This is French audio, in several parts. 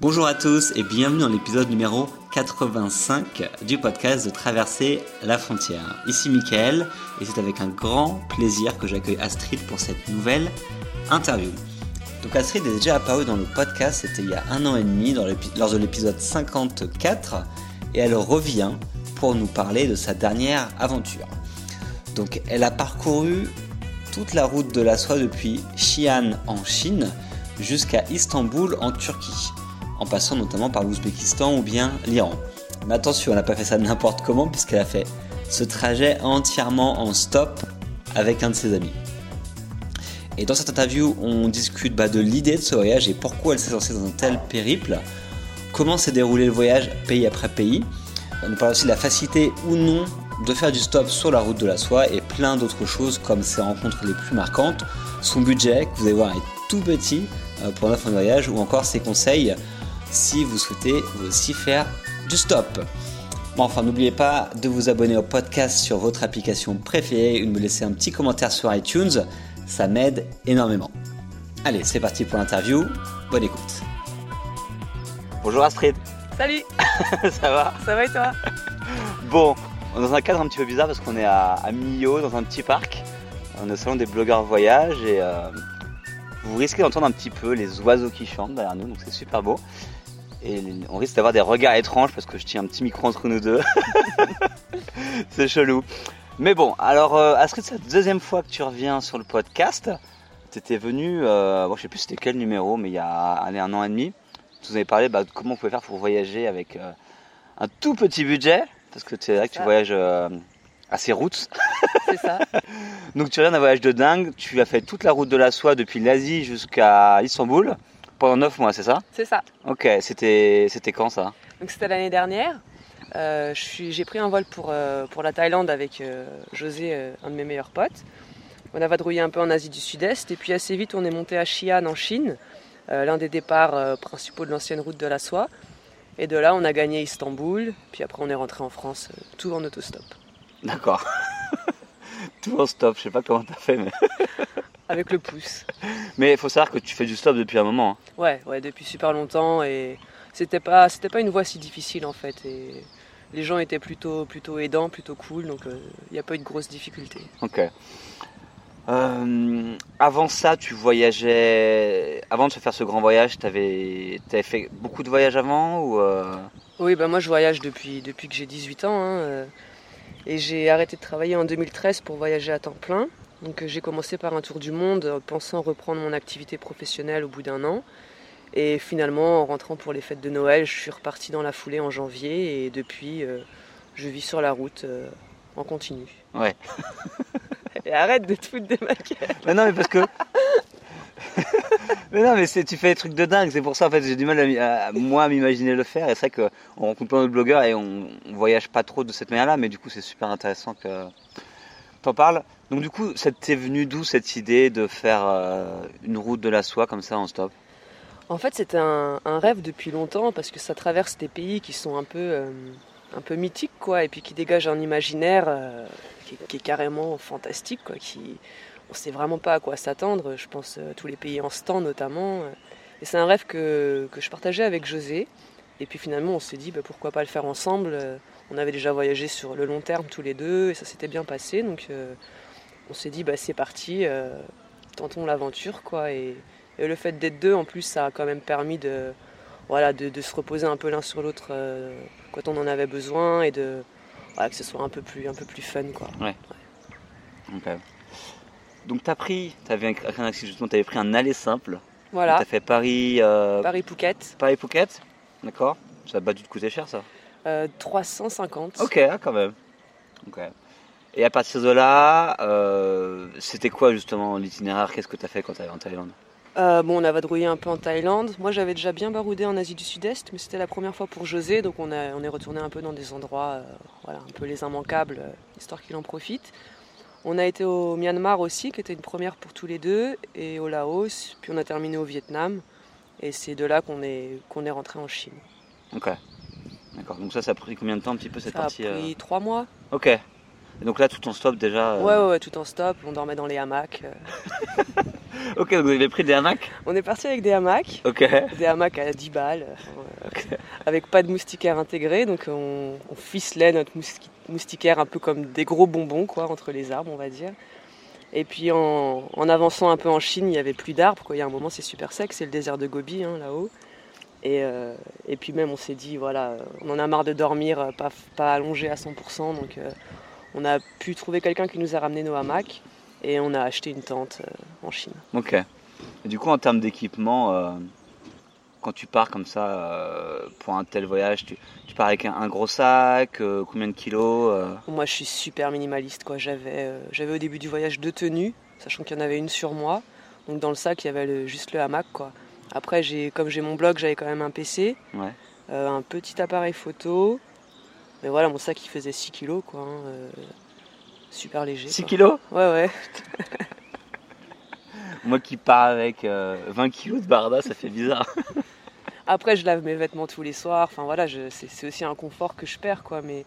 Bonjour à tous et bienvenue dans l'épisode numéro 85 du podcast de Traverser la frontière. Ici Mickaël et c'est avec un grand plaisir que j'accueille Astrid pour cette nouvelle interview. Donc Astrid est déjà apparue dans le podcast, c'était il y a un an et demi lors de l'épisode 54 et elle revient pour nous parler de sa dernière aventure. Donc elle a parcouru toute la route de la soie depuis Xi'an en Chine jusqu'à Istanbul en Turquie en passant notamment par l'Ouzbékistan ou bien l'Iran. Mais attention, elle n'a pas fait ça n'importe comment puisqu'elle a fait ce trajet entièrement en stop avec un de ses amis. Et dans cette interview, on discute bah, de l'idée de ce voyage et pourquoi elle s'est lancée dans un tel périple, comment s'est déroulé le voyage pays après pays. On nous parle aussi de la facilité ou non de faire du stop sur la route de la soie et plein d'autres choses comme ses rencontres les plus marquantes, son budget que vous allez voir est tout petit euh, pour notre voyage ou encore ses conseils si vous souhaitez aussi faire du stop. Bon, enfin, n'oubliez pas de vous abonner au podcast sur votre application préférée et de me laisser un petit commentaire sur iTunes. Ça m'aide énormément. Allez, c'est parti pour l'interview. Bonne écoute. Bonjour Astrid. Salut Ça va? Ça va et toi? Bon, on est dans un cadre un petit peu bizarre parce qu'on est à, à Millau, dans un petit parc. On est au salon des blogueurs voyage et euh, vous risquez d'entendre un petit peu les oiseaux qui chantent derrière nous, donc c'est super beau. Et on risque d'avoir des regards étranges parce que je tiens un petit micro entre nous deux. c'est chelou. Mais bon, alors euh, Astrid, c'est la deuxième fois que tu reviens sur le podcast. Tu étais venu, euh, bon, je sais plus c'était quel numéro, mais il y a allez, un an et demi. Tu nous avais parlé bah, de comment on pouvait faire pour voyager avec euh, un tout petit budget. Parce que c'est vrai que tu voyages euh, assez routes. C'est ça. Donc tu reviens d'un voyage de dingue. Tu as fait toute la route de la soie depuis l'Asie jusqu'à Istanbul pendant 9 mois, c'est ça C'est ça. Ok, c'était quand ça Donc c'était l'année dernière. Euh, J'ai pris un vol pour, euh, pour la Thaïlande avec euh, José, un de mes meilleurs potes. On a vadrouillé un peu en Asie du Sud-Est et puis assez vite on est monté à Xi'an en Chine, l'un des départs principaux de l'ancienne route de la soie. Et de là on a gagné Istanbul, puis après on est rentré en France, tout en autostop. D'accord. Tout en stop, je sais pas comment t'as fait, mais. Avec le pouce. Mais il faut savoir que tu fais du stop depuis un moment. hein. Ouais, ouais, depuis super longtemps et c'était pas, c'était pas une voie si difficile en fait. Et les gens étaient plutôt, plutôt aidants, plutôt cool, donc il n'y a pas eu de grosses difficultés. Ok. Euh, avant ça, tu voyageais. Avant de se faire ce grand voyage, tu avais... fait beaucoup de voyages avant ou euh, Oui, bah moi je voyage depuis, depuis que j'ai 18 ans hein, euh, et j'ai arrêté de travailler en 2013 pour voyager à temps plein. Donc euh, j'ai commencé par un tour du monde, euh, pensant reprendre mon activité professionnelle au bout d'un an. Et finalement, en rentrant pour les fêtes de Noël, je suis reparti dans la foulée en janvier et depuis, euh, je vis sur la route euh, en continu. Ouais. Et arrête de te foutre de ma gueule. Mais non, mais parce que. mais non, mais tu fais des trucs de dingue. C'est pour ça, en fait, j'ai du mal à- moi à m'imaginer le faire. Et c'est vrai qu'on rencontre plein d'autres blogueurs et on, on voyage pas trop de cette manière-là. Mais du coup, c'est super intéressant que t'en parles. Donc, du coup, ça t'est venu d'où cette idée de faire euh, une route de la soie comme ça en stop? En fait, c'était un, rêve depuis longtemps parce que ça traverse des pays qui sont un peu, euh, mythiques, quoi, et puis qui dégagent un imaginaire euh, qui, est- carrément fantastique, quoi. Qui, on sait vraiment pas à quoi s'attendre. Je pense tous les pays en stand notamment. Et c'est un rêve que, je partageais avec José. Et puis finalement, on s'est dit bah, pourquoi pas le faire ensemble? On avait déjà voyagé sur le long terme tous les deux et ça s'était bien passé. Donc on s'est dit bah, c'est parti, euh, tentons l'aventure, quoi. Et, et le fait d'être deux, en plus, ça a quand même permis de, voilà, de, de se reposer un peu l'un sur l'autre euh, quand on en avait besoin et de, voilà, que ce soit un peu plus, un peu plus fun. Quoi. Ok. Donc, t'as pris, t'avais t'avais pris un aller simple. Voilà, T'as fait Paris, euh, Paris-Phuket, Paris Phuket, d'accord Ça a pas dû te coûter cher ça euh, 350. Ok, ah, quand même. Ok. Et à partir de là, euh, c'était quoi justement l'itinéraire? Qu'est-ce que tu as fait quand tu allé en Thaïlande? Euh, bon, on a vadrouillé un peu en Thaïlande. Moi, j'avais déjà bien baroudé en Asie du Sud-Est, mais c'était la première fois pour José, donc on, a- on est retourné un peu dans des endroits, euh, voilà, un peu les immanquables, histoire qu'il en profite. On a été au Myanmar aussi, qui était une première pour tous les deux, et au Laos, puis on a terminé au Vietnam, et c'est de là qu'on est, qu'on est rentré en Chine. Ok. D'accord. Donc ça, ça a pris combien de temps un petit peu cette Ça a partie pris trois mois. Ok. Et donc là, tout en stop déjà. euh, Ouais, ouais, ouais, tout en stop, on dormait dans les hamacs. euh. ok, donc vous avez pris des hamacs? On est parti avec des hamacs. Ok. Des hamacs à 10 balles, euh, avec pas de moustiquaire intégré. Donc on, on ficelait notre moustiquaire un peu comme des gros bonbons quoi, entre les arbres, on va dire. Et puis en, avançant un peu en Chine, il n'y avait plus d'arbres. Il y a un moment, c'est super sec, c'est le désert de Gobi hein, là-haut. Et, euh, et, puis même, on s'est dit, voilà, on en a marre de dormir, pas, pas allongé à 100%. Donc euh, on a pu trouver quelqu'un qui nous a ramené nos hamacs et on a acheté une tente euh, en Chine. Ok. Et du coup, en termes d'équipement, quand tu pars comme ça pour un tel voyage, tu, tu pars avec un, gros sac, combien de kilos Moi, je suis super minimaliste. Quoi. J'avais, j'avais au début du voyage deux tenues, sachant qu'il y en avait une sur moi. Donc dans le sac, il y avait juste le hamac. Quoi. Après, j'ai, comme j'ai mon blog, j'avais quand même un PC, euh, un petit appareil photo. Mais voilà, mon sac il faisait 6 kilos, quoi. Hein, euh, super léger. 6 kilos? Ouais, ouais. Moi qui pars avec 20 euh, kilos de barda, ça fait bizarre. Après, je lave mes vêtements tous les soirs. Enfin voilà, c'est, aussi un confort que je perds, quoi. Mais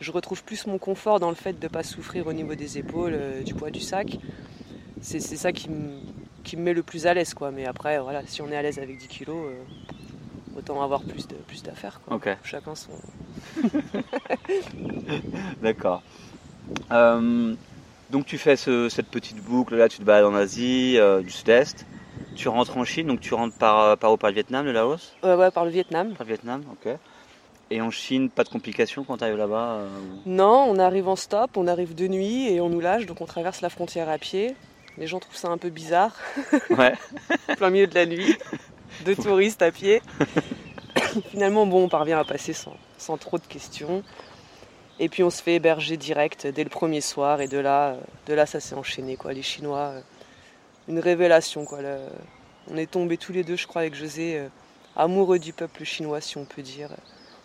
je retrouve plus mon confort dans le fait de ne pas souffrir au niveau des épaules, du poids du sac. C'est, c'est ça qui me qui me met le plus à l'aise. quoi. Mais après, voilà, si on est à l'aise avec 10 kilos, euh, autant avoir plus de plus d'affaires. Chacun son. D'accord. Euh, donc tu fais cette petite boucle là, tu te balades en Asie euh, du Sud-Est. Tu rentres en Chine, donc tu rentres par, par où? Par le Vietnam, le Laos? Ouais, par le Vietnam. Par le Vietnam, ok. Et en Chine, pas de complications quand tu arrives là-bas Non, on arrive en stop, on arrive de nuit et on nous lâche, donc on traverse la frontière à pied. Les gens trouvent ça un peu bizarre. Ouais. Plein milieu de la nuit, deux touristes à pied. Finalement, bon, on parvient à passer sans, trop de questions. Et puis on se fait héberger direct dès le premier soir. Et de là, de là ça s'est enchaîné. Quoi. Les Chinois, euh, une révélation. Quoi. on est tombés tous les deux, je crois, avec José, euh, amoureux du peuple chinois, si on peut dire.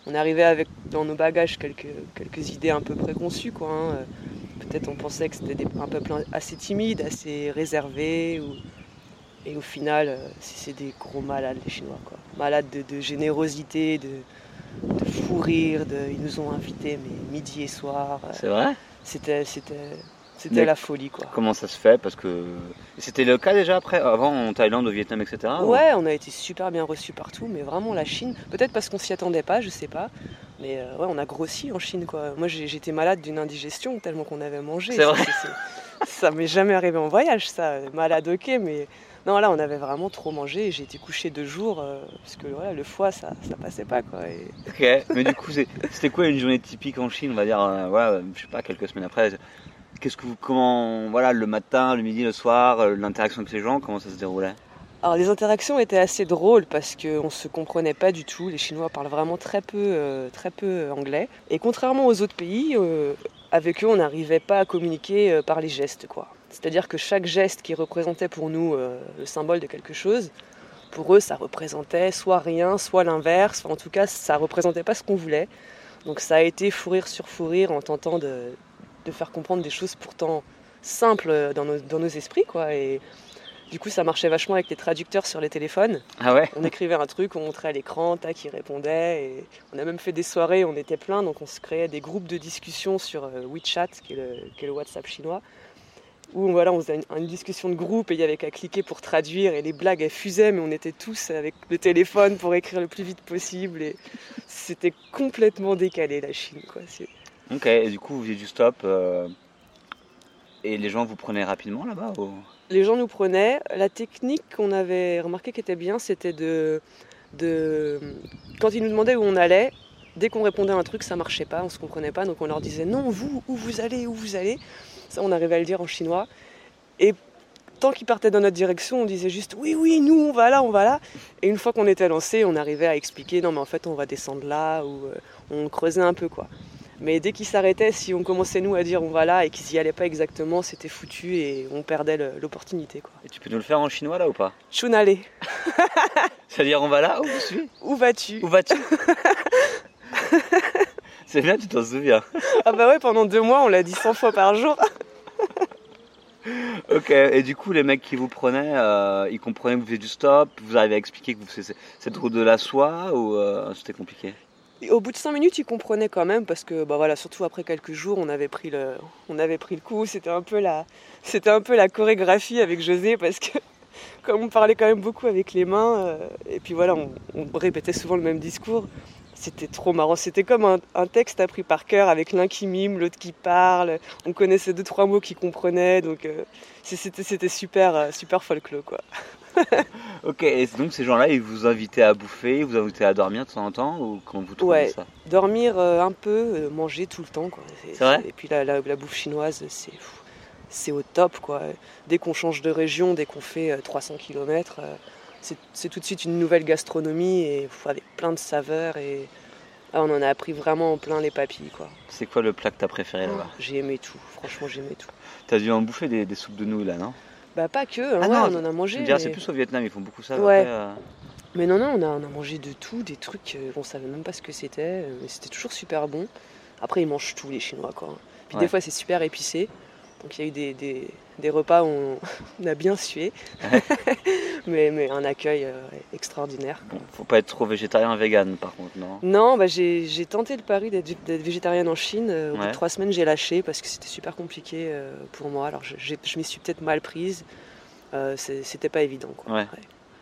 On arrivait avec dans nos bagages quelques, quelques idées un peu préconçues. Quoi, hein. Peut-être on pensait que c'était un peuple assez timide, assez réservé. Et au final, euh, c'est des gros malades, les Chinois. Quoi. Malades de, générosité, de, de, fou rire. Ils nous ont invités mais midi et soir. C'est vrai? C'était, c'était, c'était la folie. Quoi. Comment ça se fait? Parce que c'était le cas déjà après, avant en Thaïlande, au Vietnam, etc. Ouais, on a été super bien reçus partout, mais vraiment la Chine, peut-être parce qu'on s'y attendait pas, je sais pas. Mais euh, ouais, on a grossi en Chine, quoi. Moi, j'étais malade d'une indigestion tellement qu'on avait mangé. C'est vrai. Ça m'est jamais arrivé en voyage, ça. Malade, ok, mais non, là, on avait vraiment trop mangé. J'ai été couché deux jours euh, parce que voilà, le foie, ça, ça passait pas, quoi. Ok, mais du coup, c'était quoi une journée typique en Chine On va dire, euh, voilà, je sais pas, quelques semaines après. Qu'est-ce que vous, comment, voilà, le matin, le midi, le soir, l'interaction avec ces gens, comment ça se déroulait? Alors les interactions étaient assez drôles parce qu'on ne se comprenait pas du tout. Les Chinois parlent vraiment très peu, euh, très peu anglais. Et contrairement aux autres pays, euh, avec eux, on n'arrivait pas à communiquer euh, par les gestes. quoi. C'est-à-dire que chaque geste qui représentait pour nous le symbole de quelque chose, pour eux, ça représentait soit rien, soit l'inverse. en tout cas, ça représentait pas ce qu'on voulait. Donc ça a été fou rire sur fou rire en tentant de, faire comprendre des choses pourtant simples dans nos, dans nos esprits. quoi. Et, du coup, ça marchait vachement avec les traducteurs sur les téléphones. Ah ouais? On écrivait un truc, on montrait à l'écran, tac, ils répondaient. Et on a même fait des soirées, on était plein, donc on se créait des groupes de discussion sur euh, WeChat, qui est le, WhatsApp chinois, où voilà, on faisait une, discussion de groupe et il y avait qu'à cliquer pour traduire et les blagues elles fusaient, mais on était tous avec le téléphone pour écrire le plus vite possible. Et c'était complètement décalé la Chine, quoi. Ok, et du coup, vous faisiez du stop. Euh, et les gens vous prenaient rapidement là-bas les gens nous prenaient. La technique qu'on avait remarqué qui était bien, c'était de, de. Quand ils nous demandaient où on allait, dès qu'on répondait à un truc, ça marchait pas, on se comprenait pas, donc on leur disait non, vous, où vous allez, où vous allez? Ça, on arrivait à le dire en chinois. Et tant qu'ils partaient dans notre direction, on disait juste oui, oui, nous, on va là, on va là. Et une fois qu'on était lancé, on arrivait à expliquer non, mais en fait, on va descendre là, ou euh, on creusait un peu, quoi. Mais dès qu'ils s'arrêtaient, si on commençait nous à dire on va là et qu'ils n'y allaient pas exactement, c'était foutu et on perdait l'opportunité. Quoi. Et tu peux nous le faire en chinois là ou pas? Chunale. C'est-à-dire on va là suis? Où vas-tu? Où vas-tu? C'est bien, tu t'en souviens. ah bah ouais, pendant deux mois, on l'a dit 100 fois par jour. ok, et du coup, les mecs qui vous prenaient, euh, ils comprenaient que vous faisiez du stop, vous arrivez à expliquer que vous faisiez cette route de la soie ou euh, c'était compliqué? Au bout de 5 minutes, il comprenait quand même parce que, bah voilà, surtout après quelques jours, on avait pris le, on avait pris le coup. C'était un peu la, c'était un peu la chorégraphie avec José parce que comme on parlait quand même beaucoup avec les mains, euh, et puis voilà, on, on répétait souvent le même discours. C'était trop marrant. C'était comme un, un texte appris par cœur avec l'un qui mime, l'autre qui parle. On connaissait deux trois mots qu'ils comprenaient, donc euh, c'était super euh, super folklore quoi. Ok, et donc ces gens-là, ils vous invitaient à bouffer, ils vous invitaient à dormir de temps en temps, ou comment vous trouvez Ouais. ça? Dormir euh, un peu, euh, manger tout le temps quoi. C'est vrai? Et puis la, la- la bouffe chinoise, c'est au top quoi. Dès qu'on change de région, dès qu'on fait euh, 300 km, c'est tout de suite une nouvelle gastronomie et avec plein de saveurs et ah, on en a appris vraiment en plein les papilles quoi. C'est quoi le plat que t'as préféré là-bas? J'ai aimé tout, franchement j'ai aimé tout. T'as dû en bouffer des, des soupes de nouilles là, non? Bah pas que, hein, Ah ouais, non, on en a mangé. c'est plus au Vietnam, ils font beaucoup ça. Ouais. après, euh, Mais non, non, on a, on a mangé de tout, des trucs, euh, on savait même pas ce que c'était, euh, mais c'était toujours super bon. Après, ils mangent tout, les Chinois, quoi. Puis Ouais. des fois, c'est super épicé. Donc, il y a eu des, des- des repas où on, on a bien sué. mais, mais un accueil euh, extraordinaire. Bon, faut pas être trop végétarien, vegan par contre, non? Non, bah, j'ai tenté le pari d'être végétarienne en Chine. Euh, Au bout de trois semaines, j'ai lâché parce que c'était super compliqué euh, pour moi. Alors, je, je m'y suis peut-être mal prise. Euh, c'était pas évident, quoi. Ouais.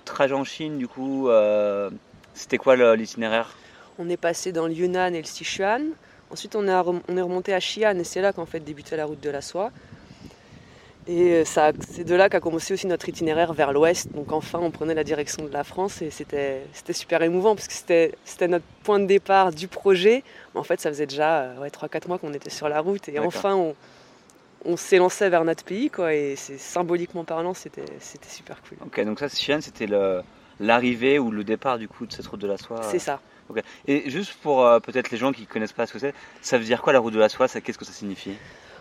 Trajet en Chine, du coup, euh, c'était quoi l'itinéraire? On est passé dans le Yunnan et le Sichuan. Ensuite, on est remonté à Xi'an et c'est là qu'en fait débutait la route de la soie. Et euh, c'est de là qu'a commencé aussi notre itinéraire vers l'ouest. Donc enfin, on prenait la direction de la France et c'était super émouvant parce que c'était notre point de départ du projet. En fait, ça faisait déjà euh, ouais, 3-4 mois qu'on était sur la route et enfin, on, on s'élançait vers notre pays. Quoi, et symboliquement parlant, c'était super cool. Ok, donc ça, Xi'an, c'était l'arrivée ou le départ du coup de cette route de la soie. C'est ça. Et juste pour euh, peut-être les gens qui connaissent pas ce que c'est, ça veut dire quoi la route de la soie? Ça, Qu'est-ce que ça signifie?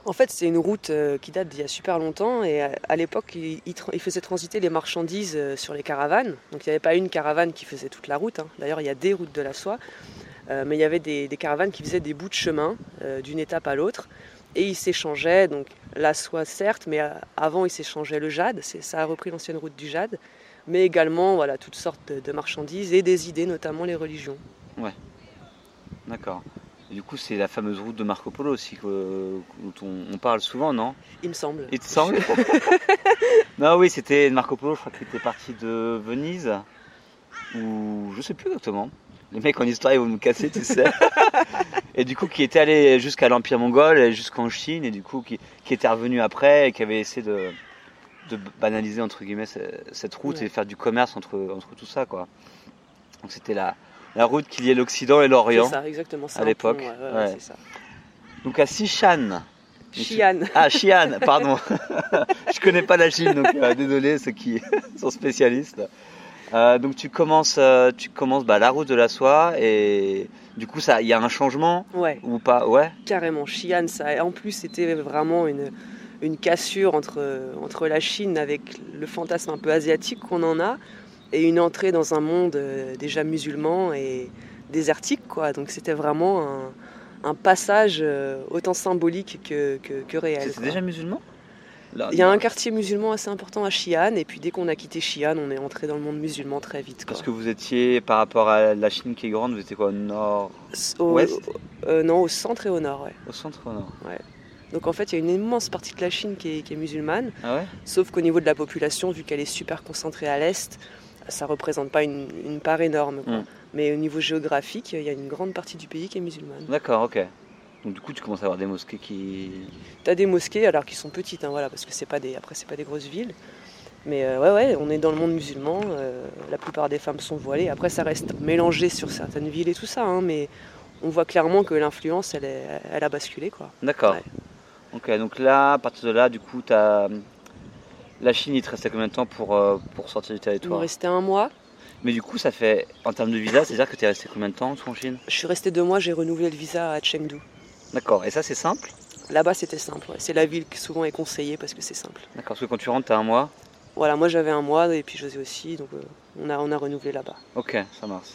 En fait, c'est une route euh, qui date d'il y a super longtemps et à, à l'époque, il, faisait transiter les marchandises euh, sur les caravanes. Donc il n'y avait pas une caravane qui faisait toute la route. hein. D'ailleurs, il y a des routes de la soie, Euh, mais il y avait des, caravanes qui faisaient des bouts de chemin euh, d'une étape à l'autre et ils s'échangeaient. Donc la soie, certes, mais euh, avant, ils s'échangeaient le jade. Ça a repris l'ancienne route du jade, mais également voilà toutes sortes de, de marchandises et des idées, notamment les religions. D'accord. Du coup, c'est la fameuse route de Marco Polo aussi que- dont on, on parle souvent, non? Il me semble. Il te semble? Non, oui, c'était Marco Polo, je crois qu'il était parti de Venise, ou je sais plus exactement. Les mecs en histoire, ils vont nous casser, tu sais. et du coup, qui était allé jusqu'à l'Empire mongol, et jusqu'en Chine, et du coup, qui, qui était revenu après, et qui avait essayé de, de banaliser, entre guillemets, ce- cette route Ouais. et de faire du commerce entre, entre tout ça, quoi. Donc c'était la, la route qui liait l'Occident et l'Orient. C'est ça, exactement. à l'époque, ouais, ouais, ouais. Donc à Sichan. Xi'an. Ah, Xi'an, pardon. je connais pas la Chine, donc euh, désolé ceux qui sont spécialistes. Euh, donc tu commences, euh, tu commences bah, la route de la soie et du coup ça, il y a un changement Ouais. ou pas? Ouais. Carrément, Xi'an, ça, en plus, c'était vraiment une, une cassure entre, entre la Chine avec le fantasme un peu asiatique qu'on en a et une entrée dans un monde euh, déjà musulman et désertique, quoi. Donc c'était vraiment un, un passage euh, autant symbolique que, que, que réel. C'est déjà musulman? Là, Il y a un quartier musulman assez important à Xi'an et puis dès qu'on a quitté Xi'an, on est entré dans le monde musulman très vite. Quoi. Parce que vous étiez par rapport à la Chine qui est grande, vous étiez quoi au nord, Au- ouest? euh, Non, au centre et au nord, ouais. au centre ou au nord Donc en fait, il y a une immense partie de la Chine qui est, qui est musulmane. Ah ouais? Sauf qu'au niveau de la population, vu qu'elle est super concentrée à l'est, ça représente pas une, une part énorme. quoi. Mm. Mais au niveau géographique, il y a une grande partie du pays qui est musulmane. D'accord, ok. Donc du coup tu commences à avoir des mosquées qui. Tu as des mosquées, alors qui sont petites, hein, voilà, parce que c'est pas des, après c'est pas des grosses villes. Mais euh, ouais, ouais, on est dans le monde musulman. euh, la plupart des femmes sont voilées. Après, ça reste mélangé sur certaines villes et tout ça, hein, mais on voit clairement que l'influence, elle, est- elle a basculé, quoi. D'accord. Ouais. Ok, donc là, à partir de là, du coup, t'as. La Chine, il te restait combien de temps pour, euh, pour sortir du Il me territoire restait un mois. Mais du coup, ça fait, en termes de visa, c'est-à-dire que tu es resté combien de temps en Chine Je suis resté deux mois. J'ai renouvelé le visa à Chengdu. D'accord, et ça c'est simple Là-bas, c'était simple. ouais. C'est la ville qui souvent est conseillée parce que c'est simple. D'accord, parce que quand tu rentres, tu as un mois Voilà, moi j'avais un mois et puis José aussi, donc euh, on, a, on a renouvelé là-bas. Ok, ça marche.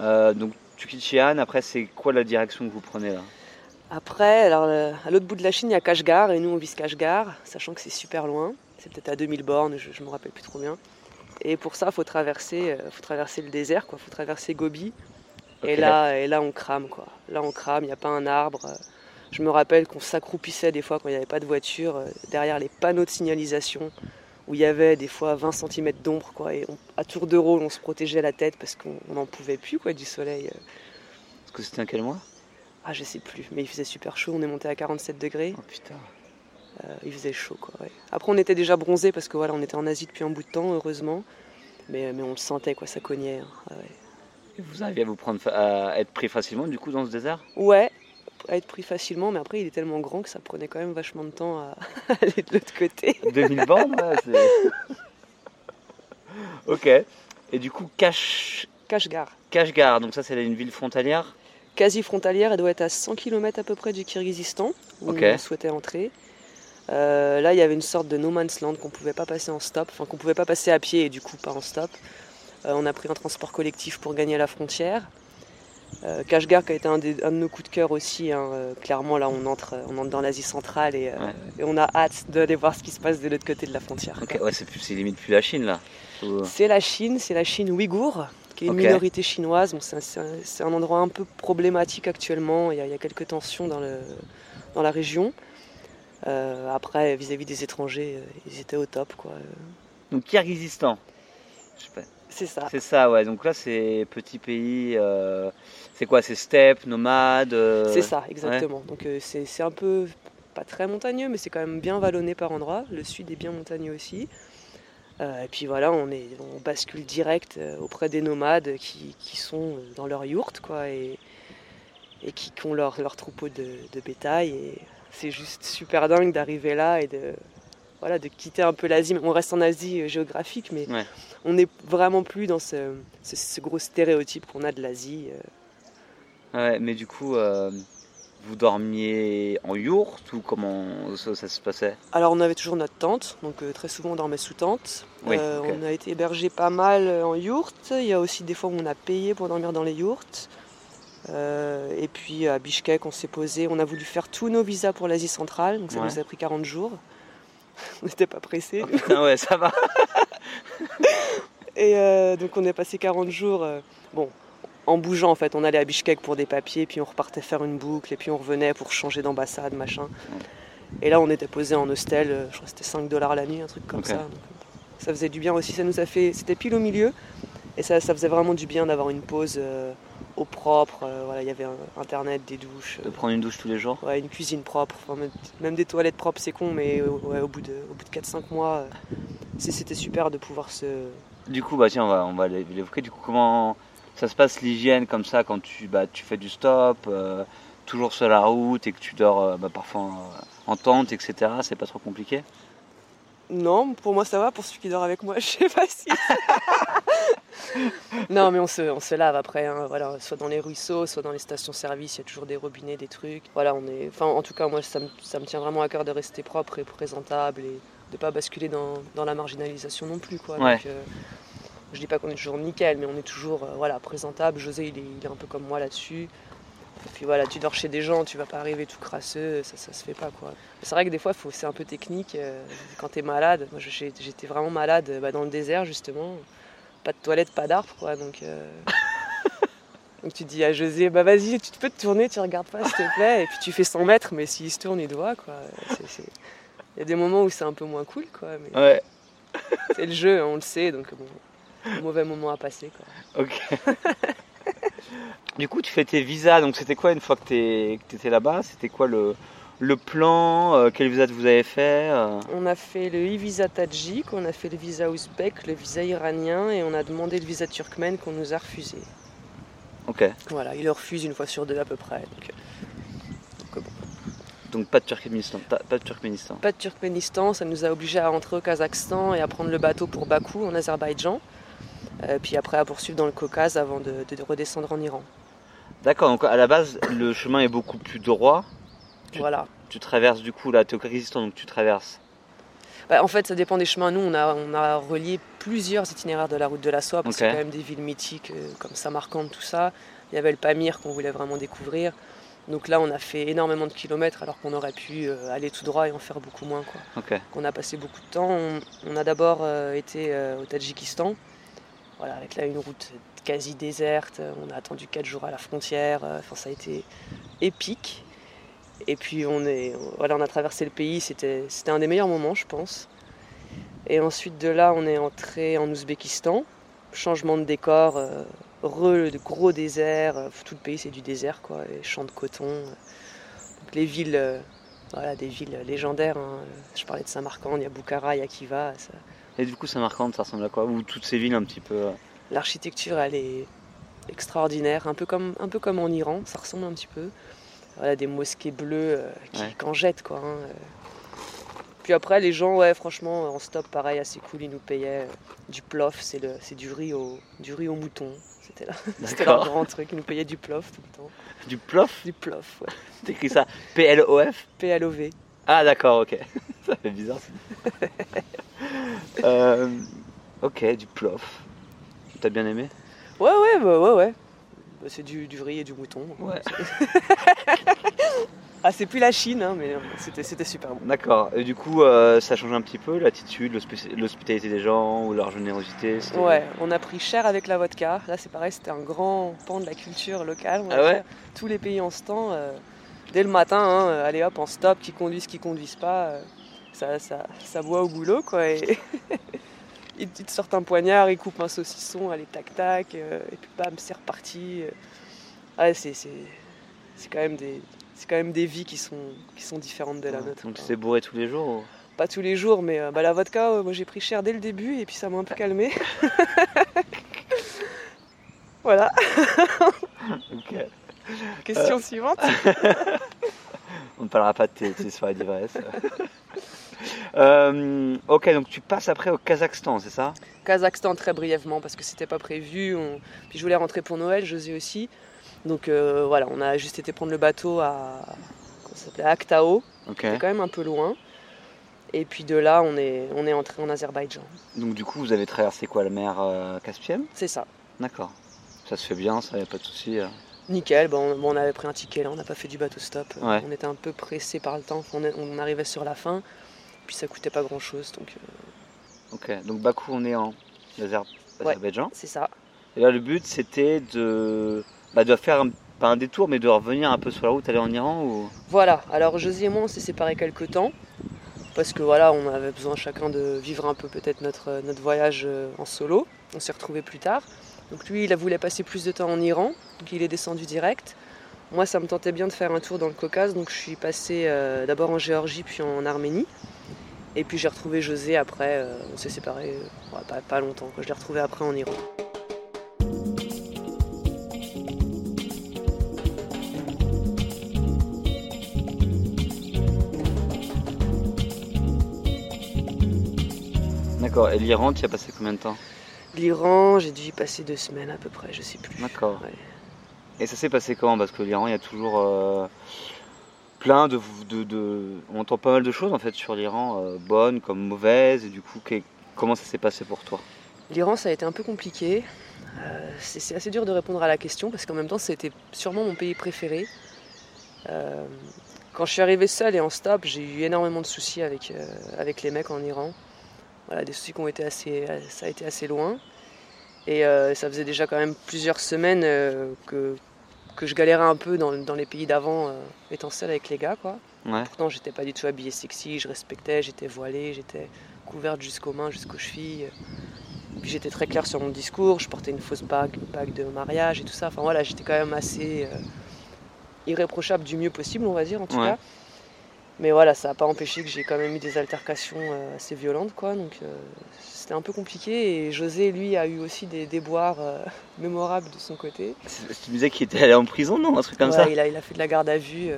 Euh, donc tu quittes Xi'an, après c'est quoi la direction que vous prenez là Après, alors, euh, à l'autre bout de la Chine, il y a Kashgar et nous on vise Kashgar, sachant que c'est super loin. C'est peut-être à 2000 bornes, je ne me rappelle plus trop bien. Et pour ça, il faut traverser, euh, faut traverser le désert, il faut traverser Gobi. Et, là, et là, on crame, quoi. Là, on crame, il n'y a pas un arbre. euh, Je me rappelle qu'on s'accroupissait des fois quand il n'y avait pas de voiture, euh, derrière les panneaux de signalisation. où il y avait des fois 20 cm d'ombre, quoi. Et à tour de rôle, on se protégeait la tête parce qu'on n'en pouvait plus, quoi, du soleil. Est-ce que c'était un quel mois? Ah, je sais plus, mais il faisait super chaud. On est monté à 47 degrés. Oh putain. Euh, il faisait chaud, quoi. ouais. Après, on était déjà bronzé parce que voilà, on était en Asie depuis un bout de temps, heureusement. Mais, mais on le sentait, quoi, ça cognait. hein. Ah ouais. Vous arriviez à vous prendre à être pris facilement du coup dans ce désert? Ouais, à être pris facilement, mais après il est tellement grand que ça prenait quand même vachement de temps à aller de l'autre côté. 2000 bandes ouais, c'est- Ok. Et du coup. Kashgar, Kashgar, donc ça c'est une ville frontalière? Quasi frontalière, elle doit être à 100 km à peu près du Kyrgyzstan, où Ok. on souhaitait entrer. Euh, là, il y avait une sorte de no man's land qu'on pouvait pas passer en stop, enfin qu'on pouvait pas passer à pied et du coup pas en stop. Euh, on a pris un transport collectif pour gagner la frontière. Euh, Kashgar qui a été un, des- un de nos coups de cœur aussi. hein, clairement, là, on entre, on entre dans l'Asie centrale et, Ouais. et on a hâte d'aller voir ce qui se passe de l'autre côté de la frontière. Ouais, c'est, limite plus la Chine là. Ou- C'est la Chine, c'est la Chine ouïghour, qui est une minorité chinoise. Bon, c'est, un, endroit un peu problématique actuellement. Il y a, il y a quelques tensions dans, le, dans la région. Euh, après, vis-à-vis des étrangers, euh, ils étaient au top. Quoi. Donc Kyrgyzstan. C'est ça. C'est ça, ouais. Donc là, c'est petit pays. euh, C'est quoi? C'est steppe, nomade euh, C'est ça, exactement. Donc c'est, un peu, pas très montagneux, mais c'est quand même bien vallonné par endroits. Le sud est bien montagneux aussi. Et puis voilà, on, est, on bascule direct auprès des nomades qui, qui sont dans leur yourte, quoi, et, et qui, qui ont leur, leur troupeau de, de bétail. Et c'est juste super dingue d'arriver là et de, voilà, de quitter un peu l'Asie. On reste en Asie euh, géographique, mais Ouais. on n'est vraiment plus dans ce, ce- ce gros stéréotype qu'on a de l'Asie. euh. Ouais, mais du coup, euh, vous dormiez en yourte ou comment ça, ça se passait? Alors on avait toujours notre tente, donc euh, très souvent on dormait sous tente. Oui, Euh. On a été hébergé pas mal en yourte. Il y a aussi des fois où on a payé pour dormir dans les yourtes. Euh, et puis à Bishkek, on s'est posé. On a voulu faire tous nos visas pour l'Asie centrale, donc ça Ouais. nous a pris 40 jours. on n'était pas pressés. Putain, ouais, ça va. Et euh, donc on est passé 40 jours, euh, bon, en bougeant en fait. On allait à Bishkek pour des papiers, puis on repartait faire une boucle, et puis on revenait pour changer d'ambassade, machin. Et là on était posé en hostel, je crois que c'était 5 dollars la nuit, un truc comme ça. Donc, ça faisait du bien aussi, ça nous a fait, c'était pile au milieu, et ça, ça faisait vraiment du bien d'avoir une pause euh, au propre. euh, voilà, il y avait un- internet, des douches. De prendre une douche tous les jours? Ouais, une cuisine propre, enfin, même, des toilettes propres, c'est con, mais euh, ouais, au bout de, au bout de 4-5 mois, euh, c'était super de pouvoir se, Du coup, bah tiens, on va, on va l'é- l'évoquer. Du coup, comment ça se passe l'hygiène comme ça quand tu, bah, tu fais du stop, euh, toujours sur la route et que tu dors euh, bah, parfois en, en tente, etc. C'est pas trop compliqué? Non, pour moi ça va, pour celui qui dort avec moi, je sais pas si. non, mais on se, on se lave après, hein, voilà, soit dans les ruisseaux, soit dans les stations-service, il y a toujours des robinets, des trucs. Voilà, on est. Enfin, en tout cas, moi ça me, ça me tient vraiment à cœur de rester propre et présentable et de pas basculer dans, dans la marginalisation non plus, quoi. Ouais. Donc, euh, je dis pas qu'on est toujours nickel, mais on est toujours euh, voilà, présentable. José, il est, il est un peu comme moi là-dessus. Et puis voilà, tu dors chez des gens, tu vas pas arriver tout crasseux, ça, ça se fait pas quoi. C'est vrai que des fois, faut- c'est un peu technique. euh, quand tu es malade, moi j'étais vraiment malade bah, dans le désert justement. Pas de toilette, pas d'arbre quoi. Donc, euh, donc tu dis à José, bah vas-y, tu peux te tourner, tu regardes pas s'il te plaît. Et puis tu fais 100 mètres, mais s'il se tourne, il doit quoi. Il y a des moments où c'est un peu moins cool quoi. Mais Ouais, c'est le jeu, on le sait, donc bon, mauvais moment à passer quoi. ok. du coup, tu fais tes visas. Donc, c'était quoi une fois que tu étais là-bas? C'était quoi le, le plan? Euh, Quel visa vous avez fait? Euh On a fait le e-visa tadjik, on a fait le visa ouzbek, le visa iranien et on a demandé le visa turkmène qu'on nous a refusé. Ok. Voilà, ils le refusent une fois sur deux à peu près. Donc, euh, Donc, pas de Turkménistan. Pas, pas de Turkménistan. pas de Turkménistan, ça nous a obligés à rentrer au Kazakhstan et à prendre le bateau pour Bakou en Azerbaïdjan. Euh, puis après à poursuivre dans le Caucase avant de, de redescendre en Iran. D'accord, donc à la base, le chemin est beaucoup plus droit. Tu- Voilà. Tu traverses du coup, là, tu es au Kyrgyzstan, donc tu traverses. Bah, en fait, ça dépend des chemins. Nous, on a, on a relié plusieurs itinéraires de la route de la soie, parce Ok. que c'est quand même des villes mythiques euh, comme Samarcande, tout ça. Il y avait le Pamir qu'on voulait vraiment découvrir. Donc là, on a fait énormément de kilomètres alors qu'on aurait pu euh, aller tout droit et en faire beaucoup moins. Quoi. Ok. On a passé beaucoup de temps. On, on a d'abord euh, été au Tadjikistan, voilà, avec là une route quasi déserte. On a attendu 4 jours à la frontière. Euh, Enfin, ça a été épique. Et puis on, est, voilà, on a traversé le pays. C'était un des meilleurs moments, je pense. Et ensuite de là, on est entré en Ouzbékistan. Changement de décor, euh, de gros désert. euh, tout le pays, c'est du désert, quoi. Et champs de coton. euh. Les villes, euh, voilà, des villes légendaires. hein. Je parlais de Samarcande, il y a Boukhara, il y a Kiva. Et du coup, Samarcande, ça ressemble à quoi Ou toutes ces villes un petit peu. euh, L'architecture, elle est extraordinaire, un peu comme, un peu comme en Iran, ça ressemble un petit peu. Voilà, des mosquées bleues euh, qui, Ouais. jettent, quoi. hein, euh. Puis après, les gens, ouais, franchement, en stop, pareil, assez cool, ils nous payaient du plof, c'est le- c'est du riz au, du riz au mouton. C'était là. C'était leur grand truc, ils nous payaient du plof tout le temps. Du plof Du plof, ouais. T'écris ça P-L-O-F PLOV. Ah, d'accord, ok. ça fait bizarre. Euh, ok, du plof. T'as bien aimé? Ouais, ouais, bah, ouais, ouais. Bah, c'est du, du riz et du mouton. Ouais. Ah, c'est plus la Chine, hein, mais c'était c'était super bon. D'accord. Et du coup, euh, ça change un petit peu l'attitude, l'hospi- l'hospitalité des gens ou leur générosité c'était- Ouais, on a pris cher avec la vodka. Là, c'est pareil, c'était un grand pan de la culture locale. on Ah ouais? Tous les pays en ce temps, euh, dès le matin, hein, euh, allez hop, en stop, qui conduisent, qui conduisent pas, euh, ça, ça, ça boit au boulot, quoi. Et ils ils te sortent un poignard, ils coupent un saucisson, allez, tac, tac, euh, et puis bam, c'est reparti. euh. Ouais, c'est c'est- c'est quand même des... C'est quand même des vies qui sont, qui sont différentes de la Ouais. nôtre. Donc c'est bourré tous les jours ou- Pas tous les jours, mais euh, bah, la vodka, euh, moi j'ai pris cher dès le début et puis ça m'a un peu calmé. voilà. Ok. Question suivante. On ne parlera pas de tes, tes soirées d'ivresse. Euh, ok, donc tu passes après au Kazakhstan, c'est ça? Kazakhstan très brièvement parce que c'était pas prévu. On- Puis je voulais rentrer pour Noël, José aussi. Donc euh, voilà, on a juste été prendre le bateau à, comment ça à Aktao, Ok. c'est quand même un peu loin. Et puis de là, on est, on est entré en Azerbaïdjan. Donc du coup, vous avez traversé quoi, la mer euh, Caspienne? C'est ça. D'accord. Ça se fait bien, ça, y a pas de souci. euh. Nickel, bon, bon, on avait pris un ticket là, on n'a pas fait du bateau stop. Ouais. On était un peu pressé par le temps, on, est- on arrivait sur la fin, puis ça coûtait pas grand chose, donc euh, Ok, donc Bakou, on est en Azer- Ouais. Azerbaïdjan. c'est ça. Et là, le but, c'était de, bah, de faire, un- pas un détour, mais de revenir un peu sur la route, aller en Iran ou... Voilà, alors José et moi on s'est séparés quelques temps, parce que voilà, on avait besoin chacun de vivre un peu peut-être notre, notre voyage euh, en solo. On s'est retrouvés plus tard. Donc lui, il a voulu passer plus de temps en Iran, donc il est descendu direct. Moi, ça me tentait bien de faire un tour dans le Caucase, donc je suis passé euh, d'abord en Géorgie, puis en Arménie. Et puis j'ai retrouvé José après, euh, on s'est séparés euh, ouais, pas, pas longtemps, quoi. je l'ai retrouvé après en Iran. D'accord, et l'Iran, tu y as passé combien de temps? L'Iran, j'ai dû y passer deux semaines à peu près, je sais plus. D'accord. Ouais. Et ça s'est passé comment Parce que l'Iran, il y a toujours euh, plein de, On entend pas mal de choses en fait sur l'Iran, euh, bonnes comme mauvaises, et du coup, comment ça s'est passé pour toi? L'Iran, ça a été un peu compliqué. Euh, c'est assez dur de répondre à la question parce qu'en même temps, c'était sûrement mon pays préféré. Euh, quand je suis arrivée seule et en stop, j'ai eu énormément de soucis avec, euh, avec les mecs en Iran. Voilà, des soucis qui ont été assez, ça a été assez loin. Et ça faisait déjà quand même plusieurs semaines que, que je galérais un peu dans, dans les pays d'avant, euh, étant seule avec les gars, quoi. Ouais. Pourtant, j'étais pas du tout habillée sexy, je respectais, j'étais voilée, j'étais couverte jusqu'aux mains, jusqu'aux chevilles. Puis j'étais très claire sur mon discours, je portais une fausse bague, bague de mariage et tout ça. Enfin voilà, j'étais quand même assez euh, irréprochable du mieux possible, on va dire en tout Ouais. cas. Mais voilà, ça n'a pas empêché que j'ai quand même eu des altercations euh, assez violentes, quoi. Donc euh, c'était un peu compliqué. Et José, lui, a eu aussi des déboires euh, mémorables de son côté. Tu me disais qu'il était allé en prison, non Un truc comme Ouais, ça il, a, il a fait de la garde à vue euh,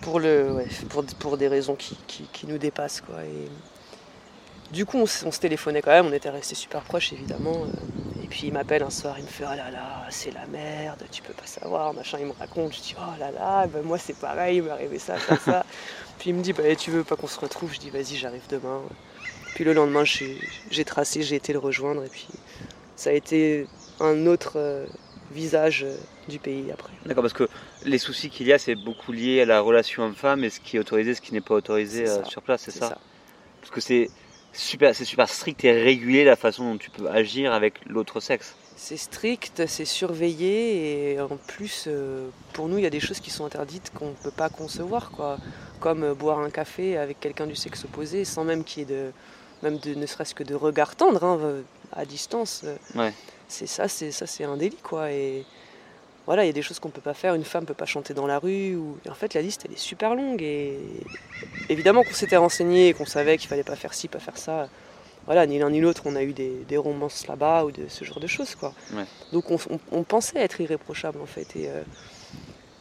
pour, le, ouais, pour, pour des raisons qui, qui- qui nous dépassent. Quoi. Et, du coup, on, on se téléphonait quand même, on était restés super proches évidemment. Puis il m'appelle un soir, il me fait Oh là là, c'est la merde, tu peux pas savoir, machin. Il me raconte, je dis Oh là là, ben moi c'est pareil, il m'est arrivé ça, ça, ça. puis il me dit bah, Tu veux pas qu'on se retrouve Je dis Vas-y, j'arrive demain. Puis le lendemain, j'ai tracé, j'ai été le rejoindre. Et puis ça a été un autre euh, visage euh, du pays après. D'accord, parce que les soucis qu'il y a, c'est beaucoup lié à la relation homme-femme et ce qui est autorisé, ce qui n'est pas autorisé euh, sur place, c'est C'est ça, ça. Parce que c'est super, c'est super strict et régulé la façon dont tu peux agir avec l'autre sexe. c'est strict, c'est surveillé et en plus, euh, pour nous, il y a des choses qui sont interdites qu'on ne peut pas concevoir, quoi. Comme euh, boire un café avec quelqu'un du sexe opposé sans même qu'il y ait de, même de, ne serait-ce que de regard tendre hein, à distance. Ouais. C'est ça, c'est ça, c'est un délit, quoi. Et voilà, il y a des choses qu'on ne peut pas faire. Une femme ne peut pas chanter dans la rue. Ou... en fait, la liste, elle est super longue. Et évidemment qu'on s'était renseigné et qu'on savait qu'il fallait pas faire ci, pas faire ça voilà, ni l'un ni l'autre, on a eu des, romances là-bas ou de ce genre de choses, quoi. Donc on, pensait être irréprochable en fait. Et euh,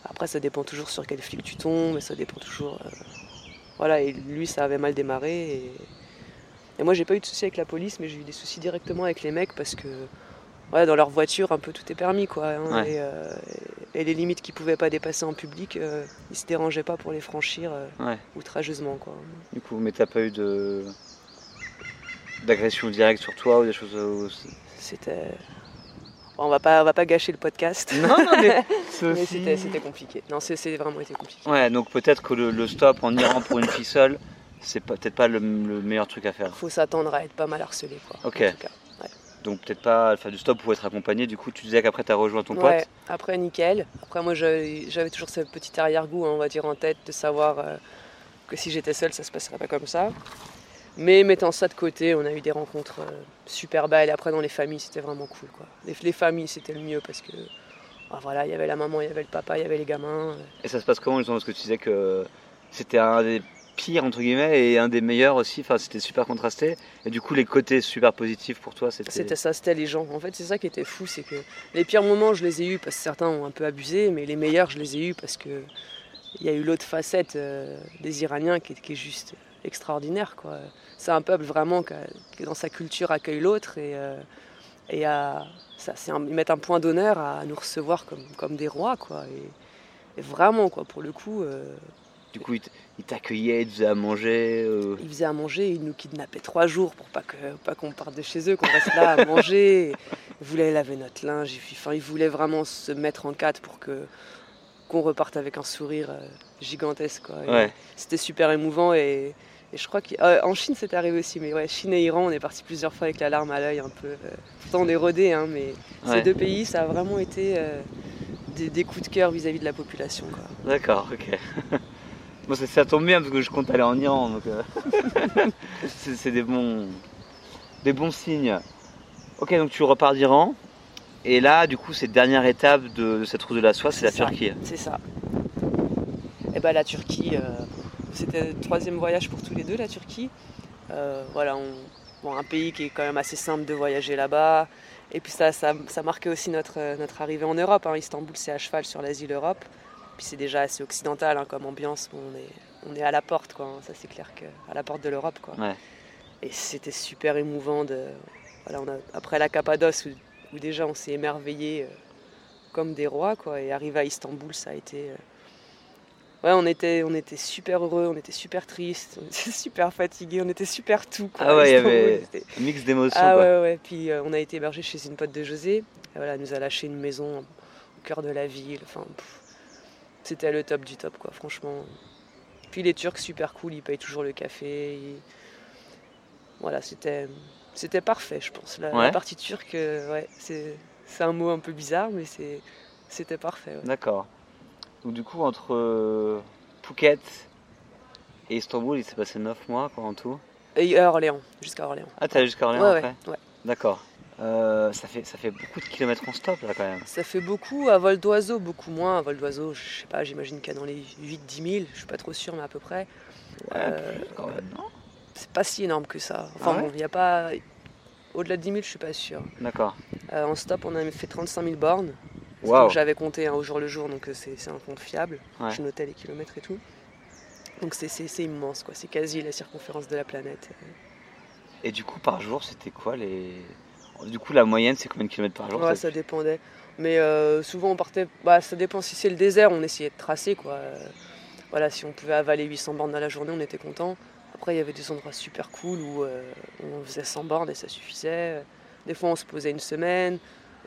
après, ça dépend toujours sur quel flic tu tombes, mais ça dépend toujours. Euh, voilà, et lui, ça avait mal démarré. Et, et moi, j'ai pas eu de soucis avec la police, mais j'ai eu des soucis directement avec les mecs parce que ouais, dans leur voiture, un peu tout est permis, quoi. Hein, euh, et, les limites qu'ils pouvaient pas dépasser en public, ils se dérangeaient pas pour les franchir outrageusement, quoi. Du coup, mais t'as pas eu de d'agression directe sur toi ou des choses aussi? C'était. on va pas, on va pas gâcher le podcast. Non, non, mais, c'était compliqué. Non, c'est vraiment été compliqué. Ouais, donc peut-être que le, stop en Iran pour une fille seule, c'est peut-être pas le, meilleur truc à faire. Faut s'attendre à être pas mal harcelé, quoi. Ok. Donc peut-être pas faire du stop pour être accompagné. Du coup, tu disais qu'après tu as rejoint ton ouais, Après nickel. Après moi j'avais toujours ce petit arrière-goût, hein, on va dire en tête, de savoir euh, que si j'étais seule, ça se passerait pas comme ça. Mais mettant ça de côté, on a eu des rencontres euh, super belles. Et après, dans les familles, c'était vraiment cool. Quoi. Les, familles, c'était le mieux parce que ah, voilà, il y avait la maman, il y avait le papa, il y avait les gamins. Et ça se passe comment Parce que tu disais que c'était un des pires, entre guillemets, et un des meilleurs aussi. Enfin, c'était super contrasté. Et du coup, les côtés super positifs pour toi, c'était. C'était ça, c'était les gens. En fait, c'est ça qui était fou. C'est que les pires moments, je les ai eus parce que certains ont un peu abusé, mais les meilleurs, je les ai eus parce que. Il y a eu l'autre facette euh, des Iraniens qui, qui est juste extraordinaire. Quoi. C'est un peuple vraiment qui, dans sa culture accueille l'autre et, euh, et à, ça, c'est ils mettent un point d'honneur à nous recevoir comme, comme des rois. Quoi. Et, vraiment, quoi, pour le coup. Euh, du coup, ils t'accueillaient, ils faisaient à manger euh... Ils faisaient à manger, ils nous kidnappaient trois jours pour pas, que, pas qu'on parte de chez eux, qu'on reste là à manger. Ils voulaient laver notre linge, enfin, ils voulaient vraiment se mettre en quatre pour que qu'on reparte avec un sourire euh, gigantesque. Quoi. C'était super émouvant et, et je crois qu'en Chine, c'est arrivé aussi. Mais ouais, Chine et Iran, on est parti plusieurs fois avec la larme à l'œil un peu. Euh, pourtant, on est rodé, hein, mais ces deux pays, ça a vraiment été euh, des, coups de cœur vis-à-vis de la population. D'accord, ok. bon, ça, ça, tombe bien parce que je compte aller en Iran. Donc, euh, c'est, des bons, des bons signes. Ok, donc tu repars d'Iran. Et là, du coup, cette dernière étape de, cette route de la soie, c'est, la Turquie. C'est ça. Et eh ben la Turquie, c'était le troisième voyage pour tous les deux, la Turquie. Euh, voilà, un pays qui est quand même assez simple de voyager là-bas. Et puis ça, ça, marquait aussi notre, notre arrivée en Europe. Hein. Istanbul, c'est à cheval sur l'asile Europe. Puis c'est déjà assez occidental hein, comme ambiance. on, est, on est à la porte, quoi. Ça, c'est clair qu'à la porte de l'Europe, quoi. Et c'était super émouvant. De, voilà, on a, après la Cappadoce, où, déjà on s'est émerveillé euh, comme des rois, quoi. Et arriver à Istanbul, ça a été... Euh, ouais, on était, on était super heureux, on était super triste, on était super fatigué, on était super tout. Ah ouais, il y avait un mix d'émotions. Ah ouais, ouais. Puis euh, on a été hébergé chez une pote de José. Et voilà, elle nous a lâché une maison au cœur de la ville. Enfin, c'était le top du top, quoi, franchement. Puis les Turcs, super cool, ils payent toujours le café. Voilà, c'était, c'était parfait, je pense. La, partie turque, euh, ouais, c'est, c'est un mot un peu bizarre, mais c'est, c'était parfait. D'accord. Donc du coup, entre euh, Phuket et Istanbul, il s'est passé 9 mois quoi, en tout? Et à Orléans, jusqu'à Orléans. Ah, t'es allé jusqu'à Orléans après? ouais, D'accord. Euh, ça, fait, ça fait beaucoup de kilomètres en stop là quand même. Ça fait beaucoup, à vol d'oiseau, beaucoup moins. À vol d'oiseau, je sais pas, j'imagine qu'il y a dans les 8-10 000, je suis pas trop sûr, mais à peu près. Ouais, euh, quand même, non? C'est pas si énorme que ça. Enfin ah bon, il n'y a pas. Au-delà de 10 000, je suis pas sûr. D'accord. en stop, on a fait 35 000 bornes. J'avais compté au jour le jour, donc euh, c'est un compte fiable. Je notais les kilomètres et tout. Donc c'est immense, quoi. C'est quasi la circonférence de la planète. Et du coup, par jour, c'était quoi les. Du coup, la moyenne, c'est combien de kilomètres par jour Ouais, ça dépendait. Mais euh, souvent, on partait. Bah, ça dépend. Si c'est le désert, on essayait de tracer, quoi. voilà, si on pouvait avaler 800 bornes dans la journée, on était content. Après, il y avait des endroits super cool où euh, on faisait 100 bornes et ça suffisait. Des fois, on se posait une semaine.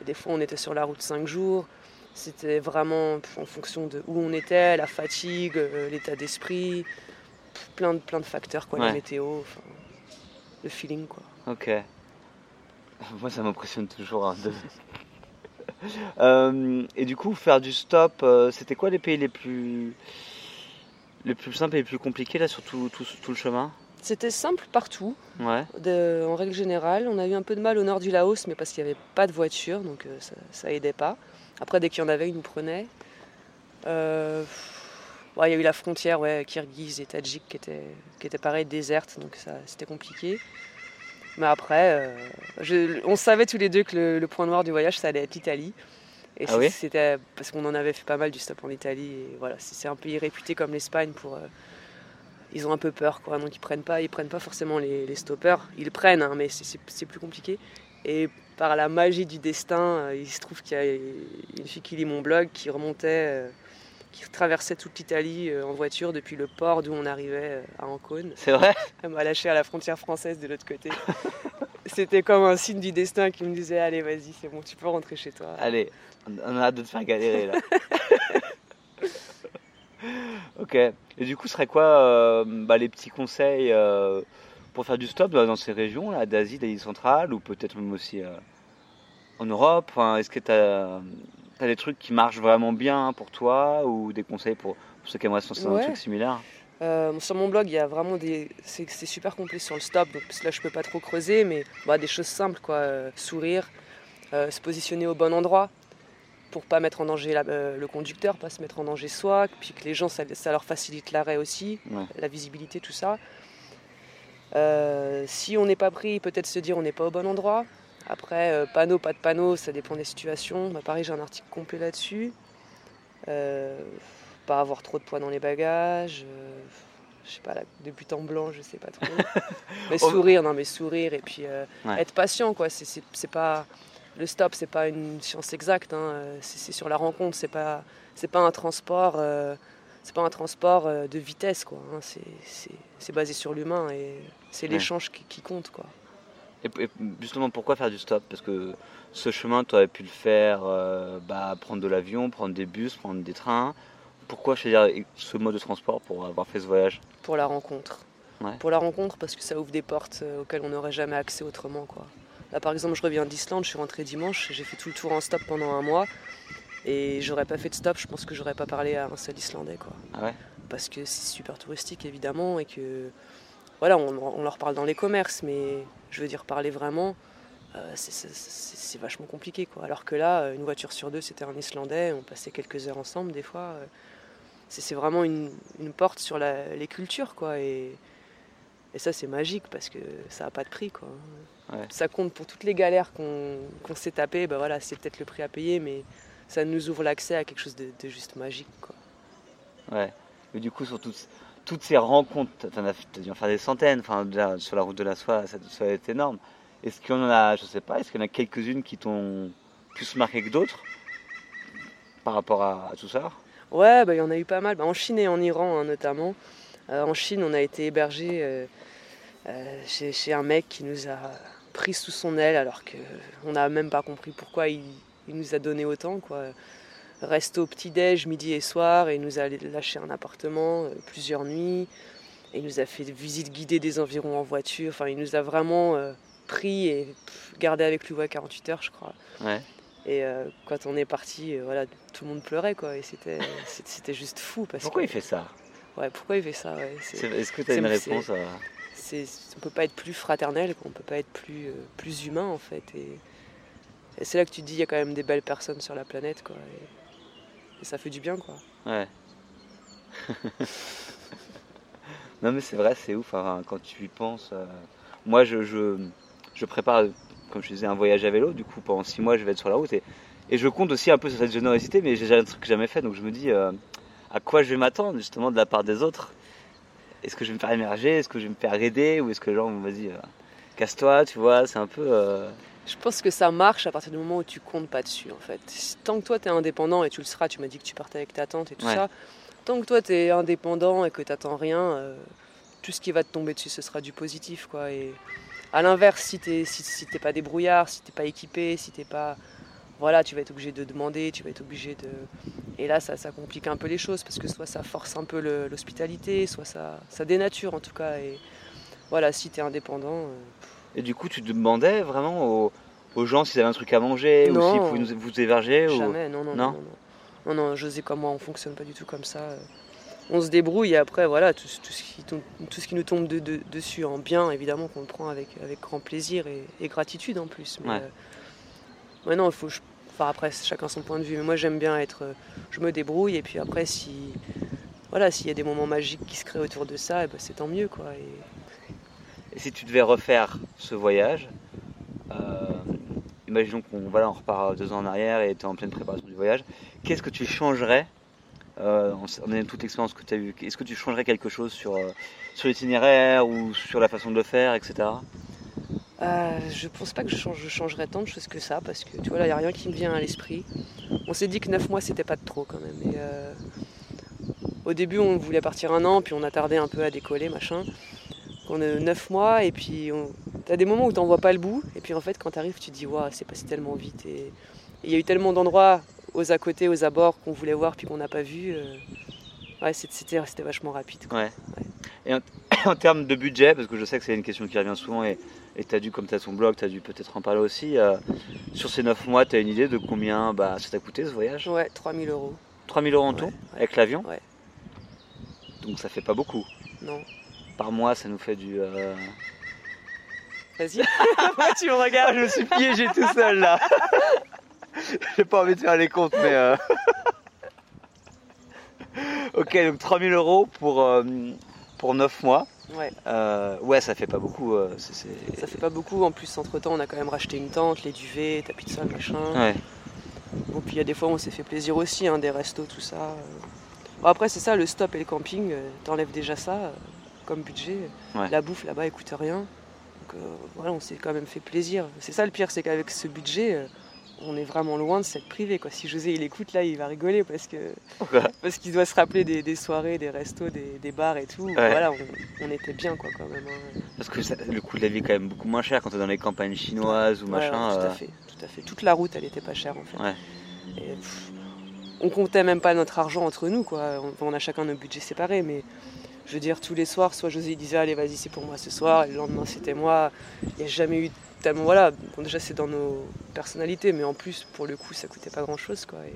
Des fois, on était sur la route cinq jours. C'était vraiment en fonction de où on était, la fatigue, euh, l'état d'esprit, plein de, plein de facteurs, quoi, la météo, le feeling. Quoi. Ok. Moi, ça m'impressionne toujours hein, Euh, et du coup, faire du stop, euh, c'était quoi les pays les plus, les plus simples et les plus compliqués là sur tout, tout, tout le chemin? C'était simple partout. Ouais. De- en règle générale, on a eu un peu de mal au nord du Laos, mais parce qu'il n'y avait pas de voiture, donc euh, ça, ça aidait pas. Après, dès qu'il y en avait, ils nous prenaient. Ouais, il y a eu la frontière, ouais, kirghize et tadjik qui était, qui était pareil, déserte, donc ça, c'était compliqué. Mais après, euh, je- on savait tous les deux que le, le point noir du voyage, ça allait être l'Italie. Et Ah oui c'était parce qu'on en avait fait pas mal du stop en Italie. Et voilà, c'est un pays réputé comme l'Espagne pour. euh, ils ont un peu peur, quoi. Donc ils prennent pas, ils prennent pas forcément les, les stoppeurs. Ils prennent, hein, mais c'est- plus compliqué. Et par la magie du destin, euh, il se trouve qu'il y a une fille qui lit mon blog qui remontait, qui traversait toute l'Italie euh, en voiture depuis le port d'où on arrivait euh, à Ancône. C'est vrai Elle m'a lâché à la frontière française de l'autre côté. C'était comme un signe du destin qui me disait Allez, vas-y, c'est bon, tu peux rentrer chez toi. Allez, on a hâte de te faire galérer là. ok. Et du coup, ce serait quoi euh, bah, les petits conseils euh, pour faire du stop dans dans ces régions là, d'Asie, d'Asie centrale ou peut-être même aussi euh, en Europe? Enfin, Est-ce que tu as, des trucs qui marchent vraiment bien pour toi ou des conseils pour, pour ceux qui aimeraient se lancer dans un truc similaire? Euh, sur mon blog, il y a vraiment des. C'est super complet sur le stop, donc là, je peux pas trop creuser, mais bah, des choses simples, quoi. Euh, sourire, euh, se positionner au bon endroit pour pas mettre en danger la- le conducteur, pas se mettre en danger soi, puis que les gens, ça, ça leur facilite l'arrêt aussi, Ouais. la visibilité, tout ça. Si on n'est pas pris, peut-être se dire on n'est pas au bon endroit. Après, euh, panneau, pas de panneau, ça dépend des situations. Bah, pareil, j'ai un article complet là-dessus. Euh, pas avoir trop de poids dans les bagages. euh, je sais pas, la, des butants blancs, je sais pas trop. mais Oh. sourire, non, mais sourire et puis euh, Ouais. être patient, quoi. C'est, c'est, c'est pas le stop, c'est pas une science exacte. hein, C'est, sur la rencontre. C'est pas, c'est pas un transport. c'est pas un transport de vitesse, quoi. hein, c'est, c'est, c'est basé sur l'humain et c'est Ouais. l'échange qui, qui compte, quoi. Et, et justement, pourquoi faire du stop? Parce que ce chemin, tu aurais pu le faire, euh, bah, prendre de l'avion, prendre des bus, prendre des trains. Pourquoi choisir ce mode de transport pour avoir fait ce voyage? Pour la rencontre. Ouais. Pour la rencontre, parce que ça ouvre des portes euh, auxquelles on n'aurait jamais accès autrement, quoi. Là, par exemple, je reviens d'Islande, je suis rentrée dimanche, j'ai fait tout le tour en stop pendant un mois. Et j'aurais pas fait de stop, je pense que j'aurais pas parlé à un seul Islandais, quoi. Ah ouais? Parce que c'est super touristique, évidemment, et que. Voilà, on, on leur parle dans les commerces, mais je veux dire, parler vraiment, euh, c'est- vachement compliqué, quoi. Alors que là, une voiture sur deux, c'était un Islandais, on passait quelques heures ensemble, des fois. euh, c'est vraiment une, une porte sur la- les cultures, quoi. Et, et ça, c'est magique parce que ça n'a pas de prix, quoi. Ouais. Ça compte pour toutes les galères qu'on s'est tapées, ben voilà, c'est peut-être le prix à payer, mais ça nous ouvre l'accès à quelque chose de, de juste magique, quoi. Ouais. Mais du coup, sur toutes, toutes ces rencontres, t'en as, dû en faire des centaines, sur la route de la soie, ça, ça été énorme. Est-ce qu'il y en a, je sais pas, est-ce qu'il y en a quelques-unes qui t'ont plus marqué que d'autres par rapport à, tout ça? Ouais, bah, il y en a eu pas mal. Bah, en Chine et en Iran, hein, notamment. Euh, en Chine, on a été hébergé euh, euh, chez, chez un mec qui nous a pris sous son aile, alors qu'on n'a même pas compris pourquoi il, il nous a donné autant. Quoi. Resto au petit-déj, midi et soir, et il nous a lâché un appartement euh, plusieurs nuits. Et il nous a fait des visites guidées des environs en voiture. Enfin, il nous a vraiment euh, pris et pff, gardé avec lui ouais, 48 heures, je crois. Ouais. Et euh, quand on est parti, euh, voilà, tout le monde pleurait, quoi. Et c'était, c'était juste fou. Parce Pourquoi que, il fait ça? Ouais, pourquoi il fait ça ouais, c'est, C'est- Est-ce que tu as une réponse à... c'est, on peut pas être plus fraternel, quoi. on peut pas être plus, plus humain, en fait. Et, et c'est là que tu te dis, il y a quand même des belles personnes sur la planète, quoi. Et, et ça fait du bien, quoi. Ouais. non mais c'est vrai, c'est ouf quand tu y penses. euh, Moi je, je, je prépare, comme je disais, un voyage à vélo. Du coup pendant six mois je vais être sur la route et, et je compte aussi un peu sur cette générosité, mais j'ai un truc que jamais fait, donc je me dis euh, à quoi je vais m'attendre justement de la part des autres? Est-ce que je vais me faire émerger? Est-ce que je vais me faire aider? Ou est-ce que genre vas-y euh, casse-toi, tu vois C'est un peu. Je pense que ça marche à partir du moment où tu comptes pas dessus, en fait. Tant que toi, tu es indépendant, et tu le seras, tu m'as dit que tu partais avec ta tante et tout Ouais. ça, tant que toi, tu es indépendant et que tu rien, euh, tout ce qui va te tomber dessus, ce sera du positif, quoi. Et à l'inverse, si tu si, si t'es pas débrouillard, si t'es pas équipé, si t'es pas... Voilà, tu vas être obligé de demander, tu vas être obligé de... Et là, ça, ça complique un peu les choses, parce que soit ça force un peu l'hospitalité, soit ça, ça dénature, en tout cas. Et voilà, si tu es indépendant... euh, Et du coup tu demandais vraiment aux, aux gens s'ils avaient un truc à manger ou Non. s'ils pouvaient nous- vous héberger ou... Jamais, non, non, Non non. Non, non, non, José comme moi, on fonctionne pas du tout comme ça. On se débrouille et après, voilà, tout, tout ce, qui tombe- tout ce qui nous tombe de- de- dessus en bien, évidemment, qu'on le prend avec, avec grand plaisir et, et gratitude en plus. Mais, Ouais. euh, ouais, non, il faut. je- Enfin, après, chacun son point de vue. Mais moi, j'aime bien être. euh, Je me débrouille et puis après, si. Voilà, s'il y a des moments magiques qui se créent autour de ça, eh ben, c'est tant mieux, quoi. Et si tu devais refaire ce voyage, euh, imaginons qu'on voilà, on repart deux ans en arrière et tu es en pleine préparation du voyage, qu'est-ce que tu changerais euh, en ayant toute l'expérience que tu as eue Est-ce que tu changerais quelque chose sur, euh, sur l'itinéraire ou sur la façon de le faire, etc. Euh, je pense pas que je, change, je changerais tant de choses que ça parce que tu vois là il n'y a rien qui me vient à l'esprit. On s'est dit que 9 mois c'était pas de trop quand même. Euh, au début on voulait partir un an puis on a tardé un peu à décoller machin. On a 9 mois et puis on... t'as des moments où t'en vois pas le bout et puis en fait quand t'arrives tu te dis waouh c'est passé tellement vite et il y a eu tellement d'endroits aux à côté, aux abords qu'on voulait voir puis qu'on n'a pas vu. euh, Ouais c'était vachement rapide. quoi. Ouais. Et en, en termes de budget, parce que je sais que c'est une question qui revient souvent et tu as dû, comme tu as ton blog, tu as dû peut-être en parler aussi, euh, sur ces 9 mois, tu as une idée de combien bah, ça t'a coûté ce voyage? Ouais 3000 euros. 3000 euros en tout ouais. avec l'avion? Ouais. Donc ça fait pas beaucoup. Non. Par mois, ça nous fait du. euh, Vas-y. Pourquoi tu me regardes Ah, je me suis piégé tout seul là. J'ai pas envie de faire les comptes, mais. euh, ok, donc 3000 euros pour, euh, pour 9 mois. Ouais. Euh, ouais, ça fait pas beaucoup. euh, Ça fait pas beaucoup, en plus entre temps on a quand même racheté une tente, les duvets, tapis de sol, machin. Ouais. Bon puis il y a des fois où on s'est fait plaisir aussi, hein, des restos, tout ça. Bon, après c'est ça, le stop et le camping, t'enlèves déjà ça comme budget. Ouais. La bouffe là-bas elle coûte rien. Donc euh, voilà, on s'est quand même fait plaisir. C'est ça le pire, c'est qu'avec ce budget, euh, on est vraiment loin de s'être privé. Quoi. Si José il écoute là, il va rigoler parce que Pourquoi parce qu'il doit se rappeler des, des soirées, des restos, des, des bars et tout. Voilà, on, on était bien quoi quand même. hein. Parce que ça- le coût de la vie est quand même beaucoup moins cher quand t'es dans les campagnes chinoises ou Ouais, machin. ouais, tout euh, à fait, tout à fait. Toute la route, elle était pas chère en fait. Et, pff, on comptait même pas notre argent entre nous, quoi. On, on a chacun nos budgets séparés, mais je veux dire, tous les soirs, soit José disait allez vas-y c'est pour moi ce soir, et le lendemain c'était moi. Il n'y a jamais eu tellement voilà. Bon, déjà c'est dans nos personnalités, mais en plus pour le coup ça coûtait pas grand chose, quoi. Et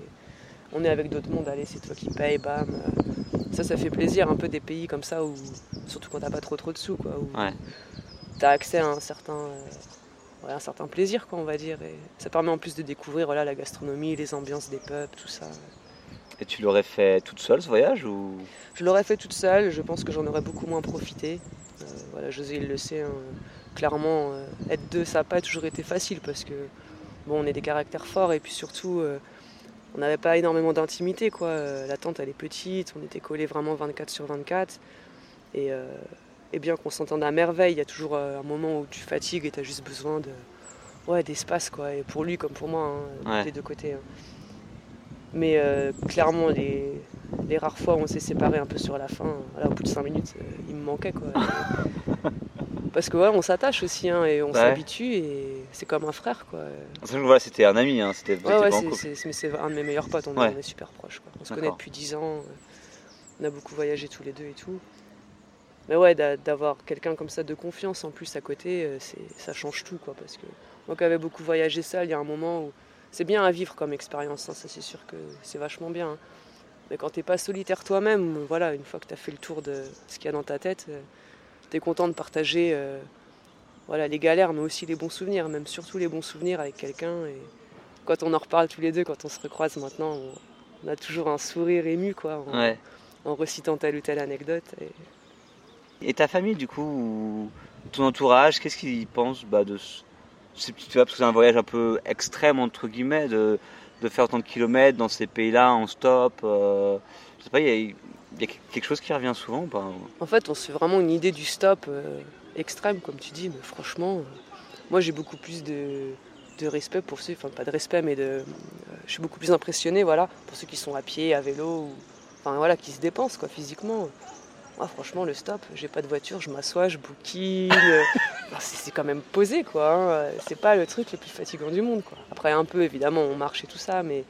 on est avec d'autres mondes, allez c'est toi qui payes, bam. Ça, ça fait plaisir, un peu des pays comme ça où, surtout quand t'as pas trop trop de sous, quoi. Où, Ouais. tu as accès à un certain, euh, ouais, un certain plaisir, quoi, on va dire. Et ça permet en plus de découvrir voilà, la gastronomie, les ambiances des pubs, tout ça. Et tu l'aurais fait toute seule ce voyage ou? Je l'aurais fait toute seule, je pense que j'en aurais beaucoup moins profité. Euh, voilà, José, il le sait, hein, clairement, euh, être deux, ça n'a pas toujours été facile parce que, bon, on est des caractères forts et puis surtout, euh, on n'avait pas énormément d'intimité, quoi. La tente, elle est petite, on était collés vraiment 24 sur 24. Et, et bien qu'on s'entende à merveille, il y a toujours un moment où tu fatigues et tu as juste besoin de, ouais, d'espace, quoi. Et pour lui comme pour moi, hein, Ouais. des deux côtés. hein. Mais euh, clairement, les, les rares fois où on s'est séparés un peu sur la fin, voilà, au bout de 5 minutes, euh, il me manquait quoi. Parce que ouais, on s'attache aussi hein, et on Ouais. s'habitue et c'est comme un frère quoi. Voilà, c'était un ami, hein, c'était Ouais, ouais, mais c'est un de mes meilleurs potes, on, est- Ouais. on est super proches. Quoi. On se connaît depuis 10 ans, on a beaucoup voyagé tous les deux et tout. Mais ouais, d'a- d'avoir quelqu'un comme ça de confiance en plus à côté, euh, ça change tout quoi. Parce que moi qui avais beaucoup voyagé seul, il y a un moment où c'est bien à vivre comme expérience, hein, ça c'est sûr que c'est vachement bien. hein. Mais quand t'es pas solitaire toi-même, voilà, une fois que tu as fait le tour de ce qu'il y a dans ta tête, tu es content de partager euh, voilà, les galères, mais aussi les bons souvenirs, même surtout les bons souvenirs avec quelqu'un. Et quand on en reparle tous les deux, quand on se recroise maintenant, on, on a toujours un sourire ému quoi, en, Ouais. en recitant telle ou telle anecdote. Et... Et ta famille, du coup, ou ton entourage, qu'est-ce qu'ils pensent bah, de ce... c'est- parce que c'est un voyage un peu extrême, entre guillemets, de, de faire autant de kilomètres dans ces pays-là en stop. euh, je sais pas, il y, y a quelque chose qui revient souvent ou pas? En fait, on se fait vraiment une idée du stop euh, extrême, comme tu dis, mais franchement, euh, moi j'ai beaucoup plus de, de respect pour ceux, enfin pas de respect, mais de, euh, je suis beaucoup plus impressionné, voilà, pour ceux qui sont à pied, à vélo, enfin voilà, qui se dépensent quoi, physiquement. Moi, franchement, le stop, j'ai pas de voiture, je m'assois, je bouquine. euh, c'est quand même posé, quoi. hein, C'est pas le truc le plus fatigant du monde, quoi. Après, un peu, évidemment, on marche et tout ça, mais,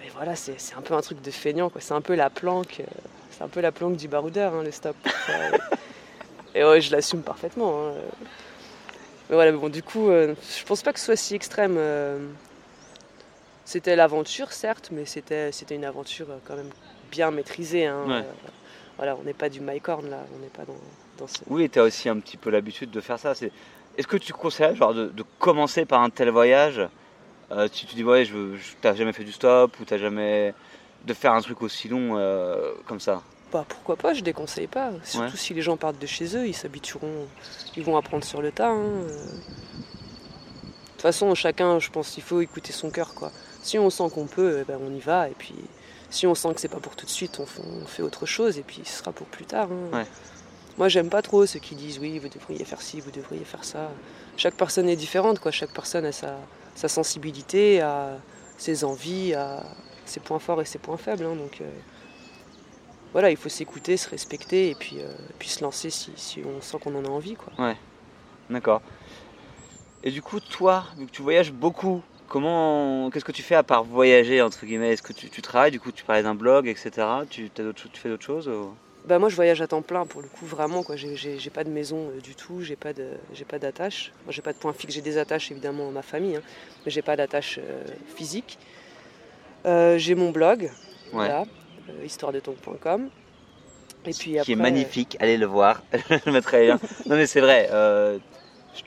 mais voilà, c'est c'est un peu un truc de feignant, quoi. C'est un peu la planque, euh, c'est un peu la planque du baroudeur, hein, le stop. Et, ouais, je l'assume parfaitement. hein. Mais voilà, bon, du coup, euh, je pense pas que ce soit si extrême. euh, c'était l'aventure, certes, mais c'était, c'était une aventure quand même bien maîtrisée. hein. Ouais. Euh, voilà, on n'est pas du Mycorn là, on n'est pas dans, dans ce. Oui, tu as aussi un petit peu l'habitude de faire ça. Est-ce que tu conseilles genre, de, de commencer par un tel voyage euh, Si tu dis, ouais, je, je- t'as jamais fait du stop ou t'as jamais. de faire un truc aussi long euh, comme ça? Bah, pourquoi pas, je déconseille pas. Surtout Ouais. si les gens partent de chez eux, ils s'habitueront, ils vont apprendre sur le tas. hein, euh. De toute façon, chacun, je pense qu'il faut écouter son cœur. quoi. Si on sent qu'on peut, eh ben, on y va. Et puis, si on sent que c'est pas pour tout de suite, on fait, on fait autre chose. Et puis, ce sera pour plus tard. hein. Ouais. Moi, j'aime pas trop ceux qui disent oui, vous devriez faire ci, vous devriez faire ça. Chaque personne est différente. quoi. Chaque personne a sa, sa sensibilité, a ses envies, a ses points forts et ses points faibles. hein. donc. euh, voilà, il faut s'écouter, se respecter et puis, euh, puis se lancer si, si on sent qu'on en a envie. Quoi. D'accord. Et du coup, toi, vu que tu voyages beaucoup, comment, qu'est-ce que tu fais à part voyager entre guillemets? Est-ce que tu, tu travailles Du coup, tu parlais d'un blog, etc. Tu, choses- tu fais d'autres choses ou- Bah, moi, je voyage à temps plein pour le coup, vraiment. Quoi. J'ai, pas de maison euh, du tout, j'ai pas, de, j'ai pas d'attache. Moi, j'ai pas de point fixe, j'ai des attaches évidemment à ma famille, hein, mais j'ai pas d'attache euh, physique. Euh, j'ai mon blog, voilà, euh, histoiredeton.com. Et puis après, qui est magnifique, allez le voir, je le mettrai lien. Non mais c'est vrai,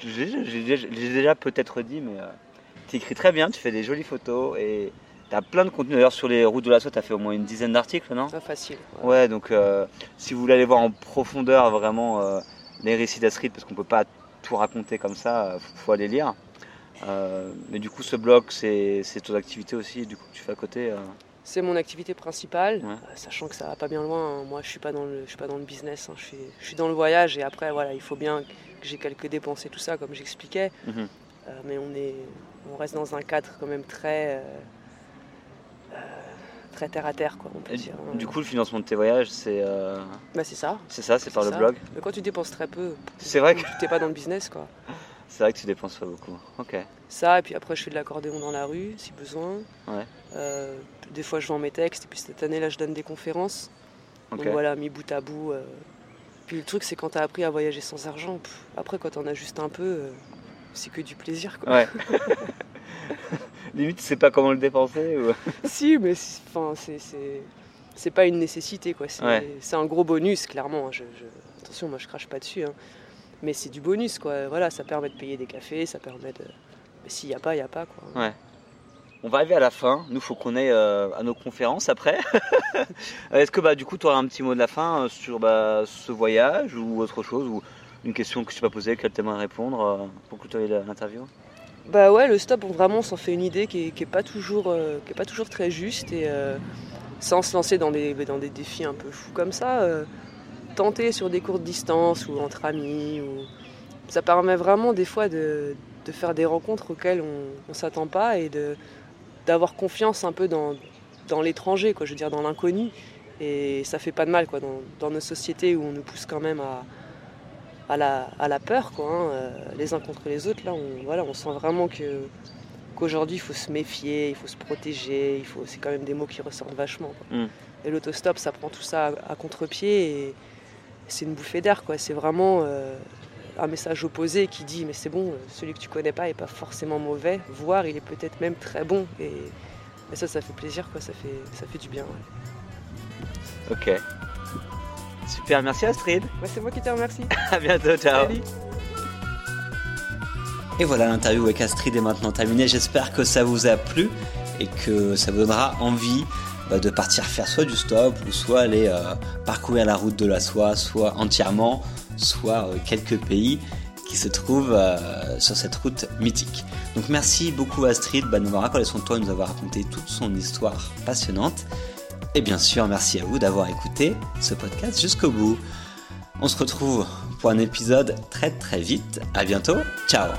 j'ai déjà peut-être dit, mais tu écris très bien, tu fais des jolies photos et tu as plein de contenu. D'ailleurs sur les routes de la soie, tu as fait au moins une dizaine d'articles, non? Euh, pas facile. ouais. Ouais, donc euh, si vous voulez aller voir en profondeur vraiment euh, les récits d'Astrid, parce qu'on peut pas tout raconter comme ça, il faut, faut aller lire. Euh, mais du coup, ce blog, c'est, ton activité aussi, du coup, que tu fais à côté. euh. C'est mon activité principale, Ouais. euh, sachant que ça va pas bien loin. hein. Moi, je suis pas dans le, je suis pas dans le business. hein. Je, suis, je suis dans le voyage et après, voilà, il faut bien que j'ai quelques dépenses et tout ça, comme j'expliquais. Mhm. Euh, mais on est, on reste dans un cadre quand même très, euh, euh, très terre à terre, quoi. On peut dire. du coup, le financement de tes voyages, c'est, euh, bah c'est ça. c'est ça, c'est par le blog. Mais quand tu dépenses très peu, C'est vrai que tu t'es pas dans le business, quoi. c'est vrai que tu dépenses pas beaucoup. Ok. Ça, et puis après, je fais de l'accordéon dans la rue, si besoin. Ouais. Euh, des fois, je vends mes textes. Et puis cette année, là, je donne des conférences. Ok. Donc voilà, mis bout à bout. euh. Puis le truc, c'est quand t'as appris à voyager sans argent, pff, après, quand t'en as juste un peu, euh, c'est que du plaisir, quoi. Ouais. Limite, tu sais pas comment le dépenser ou... si, mais c'est- enfin, c'est- c'est c'est pas une nécessité, quoi. C'est Ouais. un gros bonus, clairement. hein. Je, je- Attention, moi, je crache pas dessus. hein. Mais c'est du bonus, quoi. Voilà, ça permet de payer des cafés, ça permet de. Mais s'il y a pas, il y a pas, quoi. Ouais. On va arriver à la fin. Nous, faut qu'on aille euh, à nos conférences après. Est-ce que bah, du coup, tu auras un petit mot de la fin euh, sur bah, ce voyage ou autre chose ou une question que je t'ai pas posée, que tu aimerais répondre euh, pour clôturer l'interview? Bah ouais, le stop, on vraiment s'en fait une idée qui est, qui est pas toujours, euh, pas toujours très juste et euh, sans se lancer dans des, dans des défis un peu fous comme ça, tenter sur des courtes distances ou entre amis, ou... ça permet vraiment des fois de, de faire des rencontres auxquelles on, on s'attend pas et d'avoir confiance un peu dans, dans l'étranger, quoi, je veux dire dans l'inconnu. Et ça fait pas de mal quoi, dans nos sociétés où on nous pousse quand même à, à la, à la peur, quoi, hein, euh, les uns contre les autres. Là, on, voilà, on sent vraiment que qu'aujourd'hui, il faut se méfier, il faut se protéger, il faut, c'est quand même des mots qui ressortent vachement. quoi. Mm. Et l'autostop, ça prend tout ça à, à contre-pied et c'est une bouffée d'air. quoi. C'est vraiment euh, un message opposé qui dit mais c'est bon, celui que tu connais pas est pas forcément mauvais, voire il est peut-être même très bon. Et, et ça, ça fait plaisir, quoi. Ça fait, ça fait du bien. ouais. Ok. Super, merci Astrid. Ouais, c'est moi qui te remercie. À bientôt, ciao. Salut. Et voilà, l'interview avec Astrid est maintenant terminée. J'espère que ça vous a plu et que ça vous donnera envie bah, de partir faire soit du stop ou soit aller euh, parcourir la route de la soie, soit entièrement, soit euh, quelques pays qui se trouvent euh, sur cette route mythique. Donc merci beaucoup Astrid bah, de nous avoir raconté son tour et de nous avoir raconté toute son histoire passionnante. Et bien sûr, merci à vous d'avoir écouté ce podcast jusqu'au bout. On se retrouve pour un épisode très très vite. À bientôt. Ciao